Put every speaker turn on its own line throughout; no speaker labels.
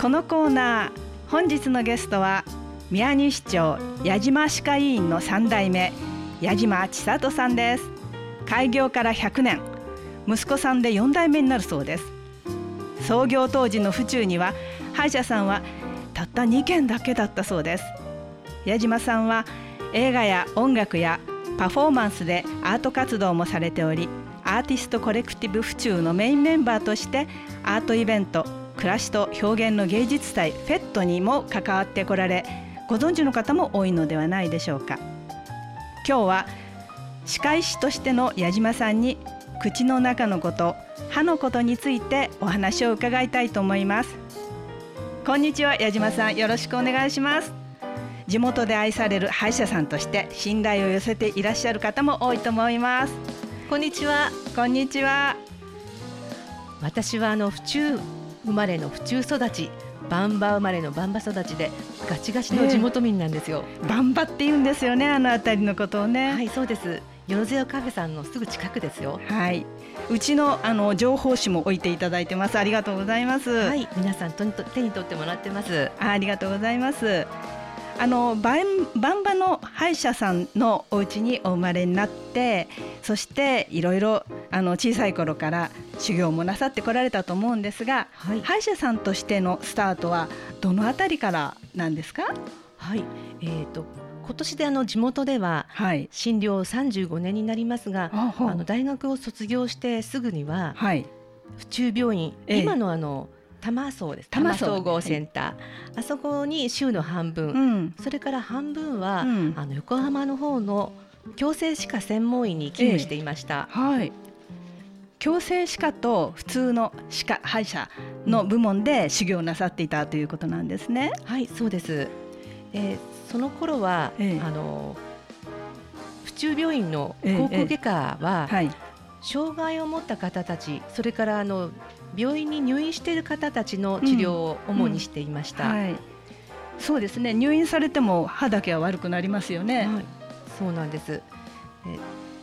このコーナー本日のゲストは宮西町矢島歯科医院の3代目矢島千里さんです。開業から100年。息子さんで4代目になるそうです。創業当時の府中には歯医者さんはたった2軒だけだったそうです。矢島さんは映画や音楽やパフォーマンスでアート活動もされておりアーティストコレクティブ府中のメインメンバーとしてアートイベント暮らしと表現の芸術祭フェットにも関わってこられご存知の方も多いのではないでしょうか。今日は歯科医師としての矢島さんに口の中のこと歯のことについてお話を伺いたいと思います。こんにちは矢島さん。よろしくお願いします。地元で愛される歯医者さんとして信頼を寄せていらっしゃる方も多いと思います。
こんにちは。
こんにちは。
私はあの府中生まれの府中育ちバンバ生まれのバンバ育ちでガチガチの地元民なんですよ、
えー、バンバって言うんですよねあの辺りのことをね。
はいそうです。よろずやカフェさんのすぐ近くですよ。
はい。うちのあの情報誌も置いていただいてます。ありがとうございます。
はい皆さんと手に取ってもらってます。
ありがとうございますあのバンバンバの歯医者さんのお家にお生まれになってそしていろいろあの小さい頃から修行もなさってこられたと思うんですが、はい、歯医者さんとしてのスタートはどのあたりからなんですか？
はい、えーと、今年であの地元では診療35年になりますが、はい、あの大学を卒業してすぐには、はい、府中病院、ええ、今のあの多摩総です。多摩総合センター、はい、あそこに週の半分、うん、それから半分は、うん、あの横浜の方の矯正歯科専門医に勤務していました。
えはい。矯正歯科と普通の歯科歯医者の部門で修行なさっていたということなんですね。
はいそうです、えー、その頃は、ええ、あの府中病院の口腔外科は、えはい、障害を持った方たちそれからあの病院に入院している方たちの治療を主にしていました、うんうんはい、
そうですね。入院されても歯だけは悪くなりますよね、はい、
そうなんです。え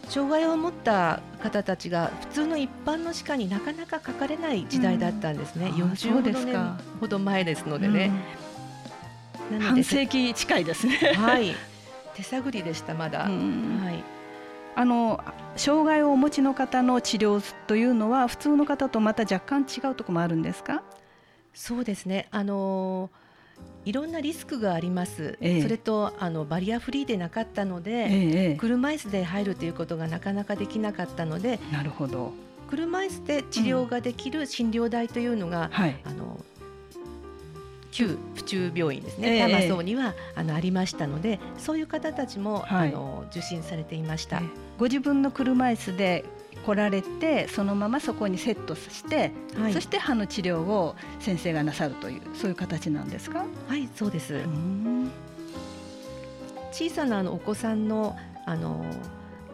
障害を持った方たちが普通の一般の歯科になかなかかかれない時代だったんですね、うん、40年ほど前ですのでね、
うん、半世紀近いですね。
はい。手探りでしたまだ、はい
あの障害をお持ちの方の治療というのは普通の方とまた若干違うところもあるんですか？
そうですね。あのいろんなリスクがあります、ええ、それとあのバリアフリーでなかったので、え、車椅子で入るということがなかなかできなかったので
なるほど。
車椅子で治療ができる診療台というのが、うん。はい、あの旧府中病院ですね、多摩荘にはあのありましたのでそういう方たちも、はい、あの受診されていました。
ご自分の車椅子で来られてそのままそこにセットして、はい、そして歯の治療を先生がなさるというそういう形なんですか？
はいそうです。小さなあのお子さんのあの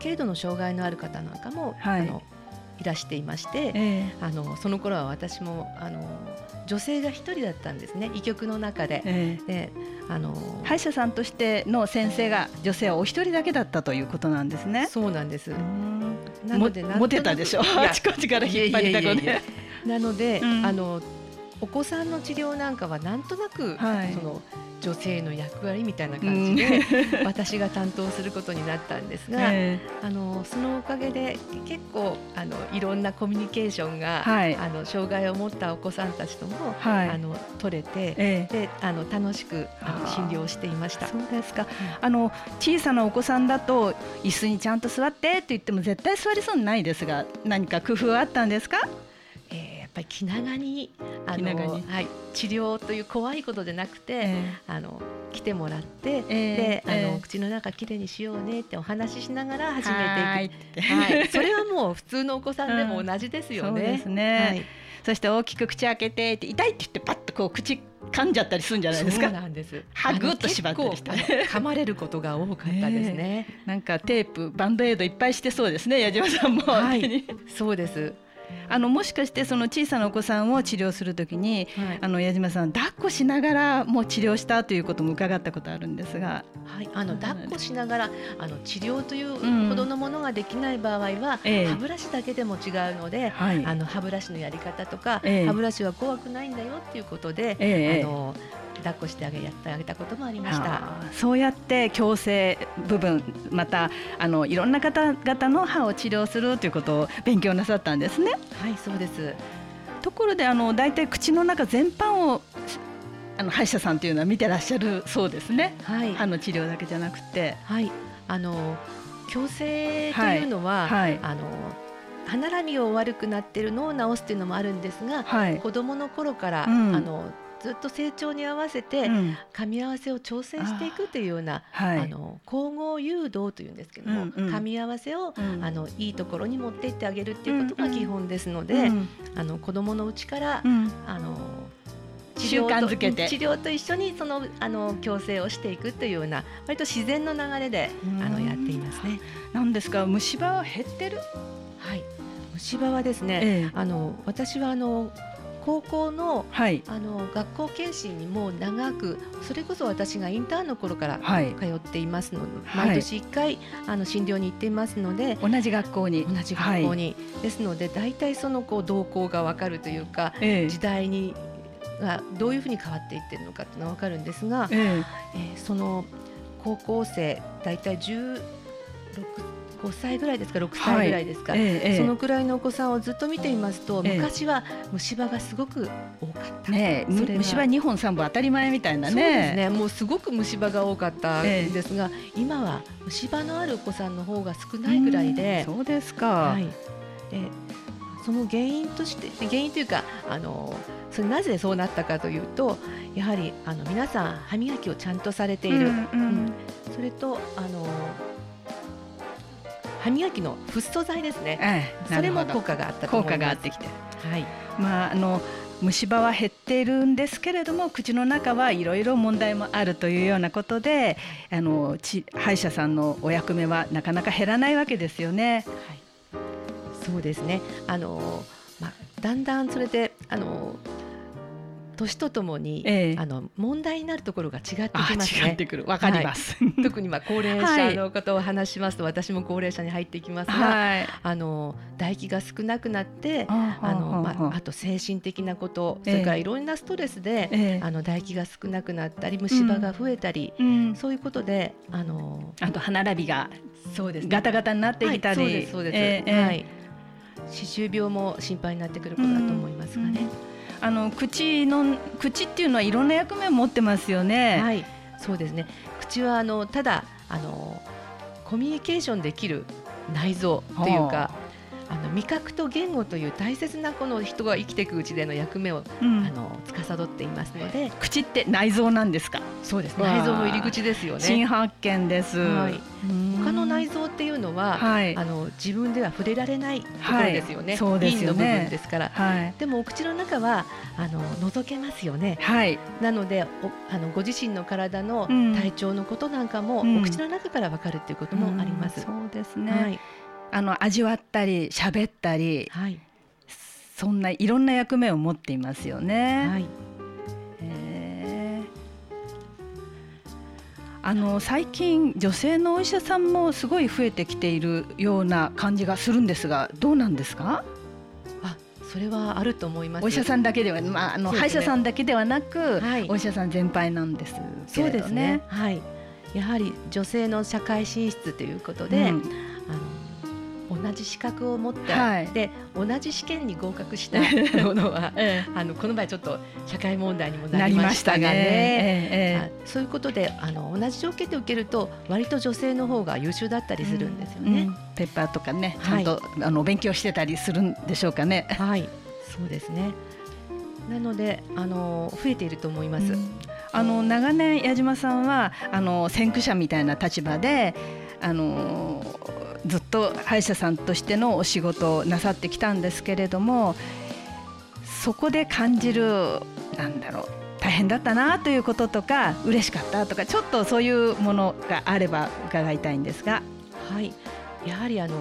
軽度の障害のある方なんかも、はい、あのいらしていまして、えー、あのその頃は私もあの女性が一人だったんですね医局の中で。えー、で
あの歯医者さんとしての先生が女性はお一人だけだったということなんですね。
そうなんです。
なのでモテたでしょ？あちこちから引っ張りたこで。
なので、うん、あのお子さんの治療なんかはなんとなく、はい、その女性の役割みたいな感じで、うん、私が担当することになったんですが、えー、あのそのおかげで結構あのいろんなコミュニケーションが、はい、あの障害を持ったお子さんたちとも、はい、あの取れて、えー、であの楽しくあの診療していました。
そうですか、うん、あの小さなお子さんだと椅子にちゃんと座ってって言っても絶対座りそうにないですが何か工夫はあったんですか？
ぱり気長にあのはい、治療という怖いことでなくて、えー、あの来てもらって、えー、であの、えー、口の中きれいにしようねってお話ししながら始めていくはい、それはもう普通のお子さんでも同じですよね。うん、そうですね、
はい、そして大きく口開けて痛いって言ってパッとこう口噛んじゃったりするんじゃないですか。
そうなんです。
歯ぐっと縛ったり。して、
噛まれることが多かったですね。
なんかテープバンドエイドいっぱいしてそうですね矢島さんも。は
い、そうです。
あのもしかしてその小さなお子さんを治療するときに、はい、あの矢島さん抱っこしながらもう治療したということも伺ったことあるんですが、
はい、あの抱っこしながらあの治療というほどのものができない場合は、うん、歯ブラシだけでも違うので、はい、あの歯ブラシのやり方とか、歯ブラシは怖くないんだよっていうことで、あの抱っこしてあげやってあげたこともありました。
そうやって矯正部分またあのいろんな方々の歯を治療するということを勉強なさったんですね。
はいそうです。
ところであの大体口の中全般をあの歯医者さんというのは見てらっしゃるそうですね、はい、歯の治療だけじゃなくて。
はい。あの矯正というのは、はい。はい、あの歯並みを悪くなっているのを治すというのもあるんですが、はい、子どもの頃から、うん、あのずっと成長に合わせて噛み合わせを調整していくというような、あはい、あの交互誘導というんですけども、うんうん、噛み合わせを、うん、あのいいところに持っていってあげるっていうことが基本ですので、うん。うん、あの子どものうちから、うん、あの
習慣づけて。
治療と一緒にそのあの矯正をしていくというような割と自然の流れであのやっていますね。
なんですか虫歯は減ってる？
はい。虫歯はですね、ええ、あの私はあの高校のはい、あの学校検診にも長くそれこそ私がインターンの頃から通っていますので、はい、毎年1回あの診療に行っていますので
同じ学校に。
同じ学校に、ですので大体そのこう動向が分かるというか、ええ、時代にがどういうふうに変わっていってるのかっていうのは分かるんですが、ええ。えー、その高校生大体16 5歳ぐらいですか6歳ぐらいですか、はいええ、そのくらいのお子さんをずっと見ていますと、え、昔は虫歯がすごく多かった、
ね、虫歯2本3本当たり前みたいなね。そう
ですねもうすごく虫歯が多かったんですが、今は虫歯のあるお子さんの方が少ないぐらいで、
そうですか、はい、
でその原因として原因というかあのそれなぜそうなったかというとやはりあの皆さん歯磨きをちゃんとされている、うんうん。うん、それとあの歯磨きのフッ素材ですね、ええ、それも効果があった
効果があってきて、はい。まあ、あの虫歯は減っているんですけれども口の中はいろいろ問題もあるというようなことであの歯医者さんのお役目はなかなか減らないわけですよね。はい、
そうですね。あの、まあ、だんだんそれであの年とともに、ええ、あの問題になるところが違ってきますね。
違ってくる。わかります。
はい、特にまあ高齢者のことを話しますと、はい、私も高齢者に入っていきますが、はい、あの唾液が少なくなって、あのまああ。と精神的なこと、それからいろんなストレスで、え、あの唾液が少なくなったり、虫歯が増えたり、うん、そういうことで、あの
あと歯並びがそうです、ね、ガタガタになってきたり、そう
ですそうです。はい。歯周病も心配になってくることだと思いますがね。うん
あの口の口っていうのはいろんな役目を持ってますよね。
はい、そうですね。口はあのただあのコミュニケーションできる内臓というか、あの味覚と言語という大切なこの人が生きていくうちでの役目を、うん、あの司っていますので
口って内臓なんですか？
そうです内臓の入り口ですよね。
新発見です、はい、
他の内臓っていうのは、はい、あの自分では触れられないところですよね、はい、そうですよね。の部分ですから、はい、でもお口の中はあの覗けますよね、はい、なのでおあのご自身の体の体調のことなんかも、うん、お口の中からわかるっていうこともあります、
うん、そうですね、はいあの味わったり喋ったり、はい、そんないろんな役目を持っていますよね。はい、あの最近女性のお医者さんもすごい増えてきているような感じがするんですがどうなんですか？
あそれはあると思います。
お医者さんだけでは、まあ、あの、ね、歯医者さんだけではなく、はい、お医者さん全般なんです
そうですねはいやはり女性の社会進出ということで、うん、あの同じ資格を持って、はい、で同じ試験に合格した ものは、ええ、あのこの場合ちょっと社会問題にもなりましたがね、ねえ、そういうことであの同じ条件で受けると割と女性の方が優秀だったりするんですよね。うんうん、
ペッパーとかねちゃんと、はい、あの勉強してたりするんでしょうかね。
はい。そうですね。なのであの増えていると思います。うん、
あの長年矢島さんはあの先駆者みたいな立場であのずっと歯医者さんとしてのお仕事をなさってきたんですけれどもそこで感じるなんだろう大変だったなということとか嬉しかったとかちょっとそういうものがあれば伺いたいんですが。
はいやはりあの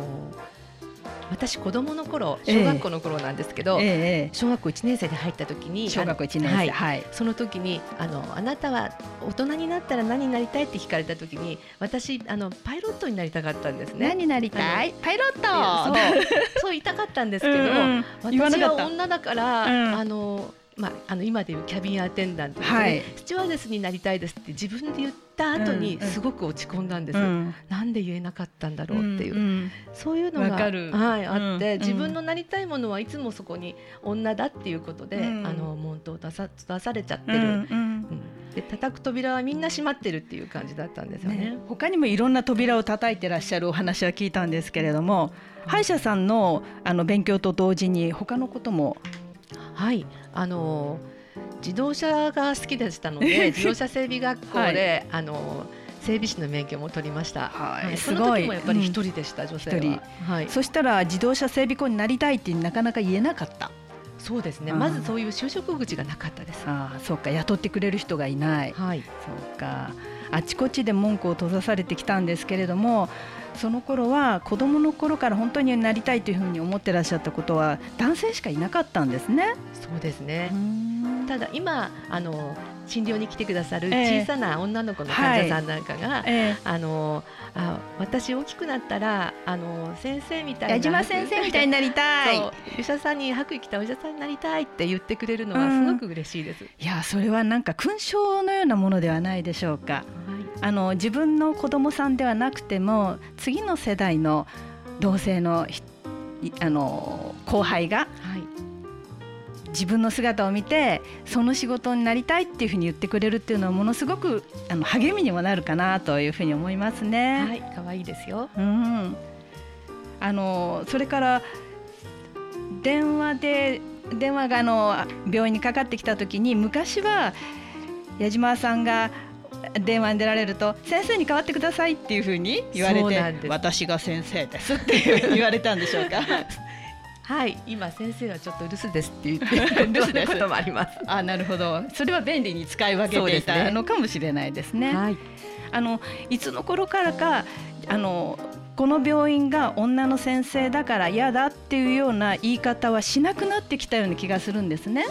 私子供の頃小学校の頃なんですけど、えー、小学校1年生で入った時に
小学校1年生、はい、はい、
その時にあのあなたは大人になったら何になりたいって聞かれた時に私あのパイロットになりたかったんですね。
何になりたい？パイロット！
そう。そう言いたかったんですけど、うん、私は女だから、うん、あのまあ、あの今でいうキャビンアテンダントで、ね、はい、スチュワーデスになりたいですって自分で言った後にすごく落ち込んだんです、うん、なんで言えなかったんだろうっていう、うん、そういうのが、はい、あって、自分のなりたいものはいつもそこに女だっていうことで、あの門頭を出さ出されちゃってる、で叩く扉はみんな閉まってるっていう感じだったんですよね、ね、
他にもいろんな扉を叩いてらっしゃるお話は聞いたんですけれども、歯医者さんのあの勉強と同時に他のことも
はいあの自動車が好きでしたので 自動車整備学校で、はい、あの整備士の免許も取りました。はい、すごい。もやっぱり一人でした、うん、女性は。
はい。そしたら自動車整備工になりたいってなかなか言えなかった。
そうですね。まずそういう就職口がなかったです。
ああ、そうか。雇ってくれる人がいない。はい。そうか。あちこちで門戸を閉ざされてきたんですけれども、その頃は子供の頃から本当になりたいというふうに思ってらっしゃったことは男性しかいなかったんですね。
そうですね。ただ今あの診療に来てくださる小さな女の子の患者さんなんかが、えーはい、あのあ私大きくなったらあの先生みたいな矢
島先生みたいになりたい。
医者さんに白衣着たお医者さんになりたいって言ってくれるのはすごく嬉しいです、うん、
いやそれはなんか勲章のようなものではないでしょうか、はい、あの自分の子供さんではなくても次の世代の同性のあの後輩が、はい自分の姿を見てその仕事になりたいっていうふうに言ってくれるっていうのはものすごくあの励みにもなるかなというふうに思いますね。
はい、可愛いですよ。
うん。あのそれから電話で電話があの病院にかかってきた時に昔は矢島さんが電話に出られると先生に代わってくださいっていうふうに言われて私が先生ですって言われたんでしょうか
はい。今先生はちょっと留守ですって言って留守です。こともあります。
あなるほど。それは便利に使い分けていたのかもしれないですね、はい、あのいつの頃からかあのこの病院が女の先生だから嫌だっていうような言い方はしなくなってきたような気がするんですね。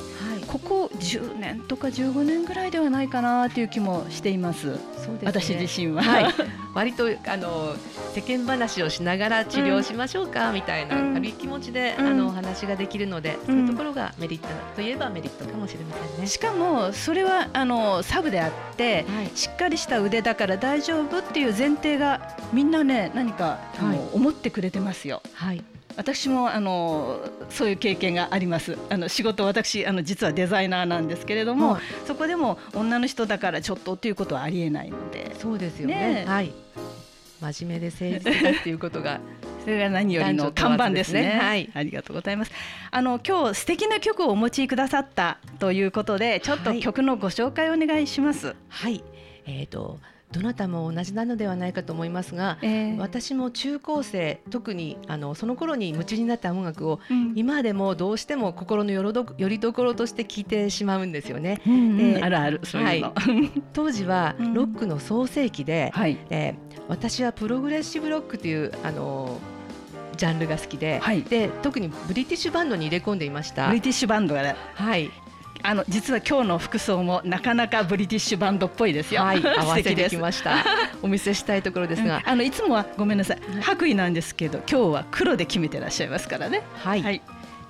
はい、ここ10年とか15年ぐらいではないかなという気もしています。そうですね、私自身は、はい、
割とあの世間話をしながら治療しましょうかみたいな軽い気持ちで、うん、あのお話ができるので、うん、そういうところがメリットといえばメリットかもしれませんね。
しかもそれはあのサブであって、はい、しっかりした腕だから大丈夫っていう前提がみんなね何か、はい、思ってくれてますよ。はい私もあのそういう経験があります。あの仕事私あの実はデザイナーなんですけれども、はい、そこでも女の人だからちょっとっていうことはありえないので。
そうですよね。ねはい。真面目で誠実だっていうことが
それが何よりの看板ですね。はい、ありがとうございます。あの今日素敵な曲をお持ちくださったということで、ちょっと曲のご紹介をお願いします。
はい、えっ、ー、と。どなたも同じなのではないかと思いますが、えー、私も中高生特にあのその頃に夢中になった音楽を、うん、今でもどうしても心のよろどよりどころとして聴いてしまうんですよね。
うんうん、あるあるそういうの、はい、
当時はロックの創世期で、うん、えー、私はプログレッシブロックというあのジャンルが好きではい、で特にブリティッシュバンドに入れ込んでいました。
ブリティッシュバンドが、はいあの実は今日の服装もなかなかブリティッシュバンドっぽいですよ。
はい、合わせてきました。お見せしたいところですが、
うん、あのいつもはごめんなさい、白衣なんですけど、今日は黒で決めてらっしゃいますからね。
はい。はい、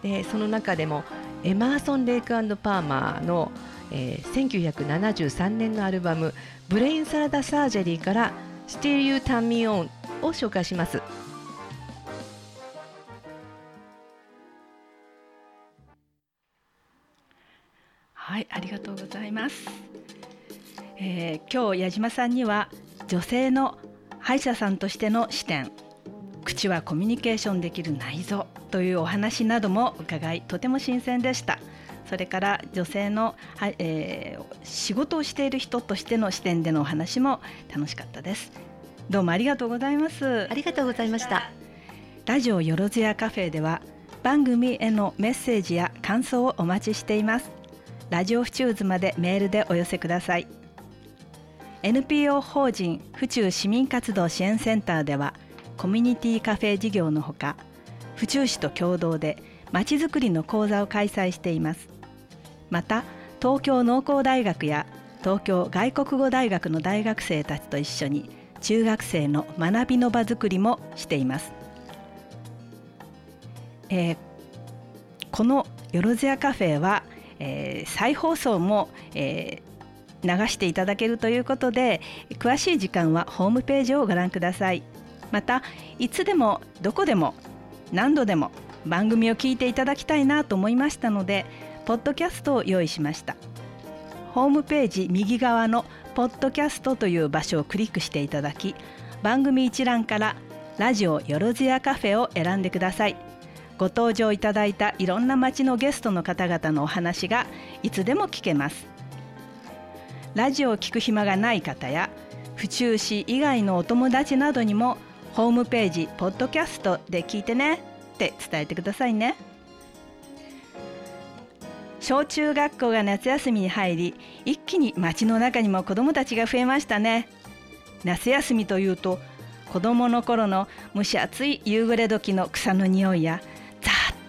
でその中でもエマーソン・レイクパーマーの、えー、1973年のアルバム「ブレイン・サラダ・サージェリー」から「Still You Turn Me On」を紹介します。
はい、ありがとうございます。えー、今日矢島さんには女性の歯医者さんとしての視点、口はコミュニケーションできる内臓というお話なども伺い、とても新鮮でした。それから女性の、はえー、仕事をしている人としての視点でのお話も楽しかったです。どうもありがとうございます。
ありがとうございました。
ラジオよろずやカフェでは番組へのメッセージや感想をお待ちしています。ラジオ府中図までメールでお寄せください。NPO 法人府中市民活動支援センターではコミュニティカフェ事業のほか府中市と共同でまちづくりの講座を開催しています。また東京農工大学や東京外国語大学の大学生たちと一緒に中学生の学びの場づくりもしています、えー、このよろずやカフェは、えー、再放送も、えー、流していただけるということで詳しい時間はホームページをご覧ください。またいつでもどこでも何度でも番組を聞いていただきたいなと思いましたのでポッドキャストを用意しました。ホームページ右側のポッドキャストという場所をクリックしていただき番組一覧からラジオよろずやカフェを選んでください。ご登場いただいたいろんな街のゲストの方々のお話がいつでも聞けます。ラジオを聞く暇がない方や府中市以外のお友達などにもホームページポッドキャストで聞いてねって伝えてくださいね。小中学校が夏休みに入り一気に街の中にも子どもたちが増えましたね。夏休みというと子どもの頃の蒸し暑い夕暮れ時の草の匂いや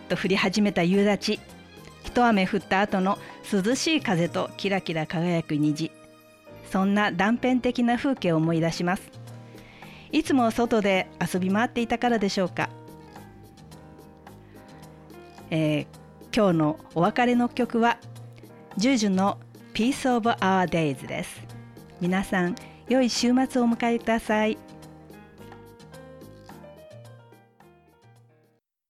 と降り始めた夕立。一雨降った後の涼しい風とキラキラ輝く虹。そんな断片的な風景を思い出します。いつも外で遊び回っていたからでしょうか、えー、今日のお別れの曲はジュジュの Peace of Our Days です。皆さん良い週末をお迎えください。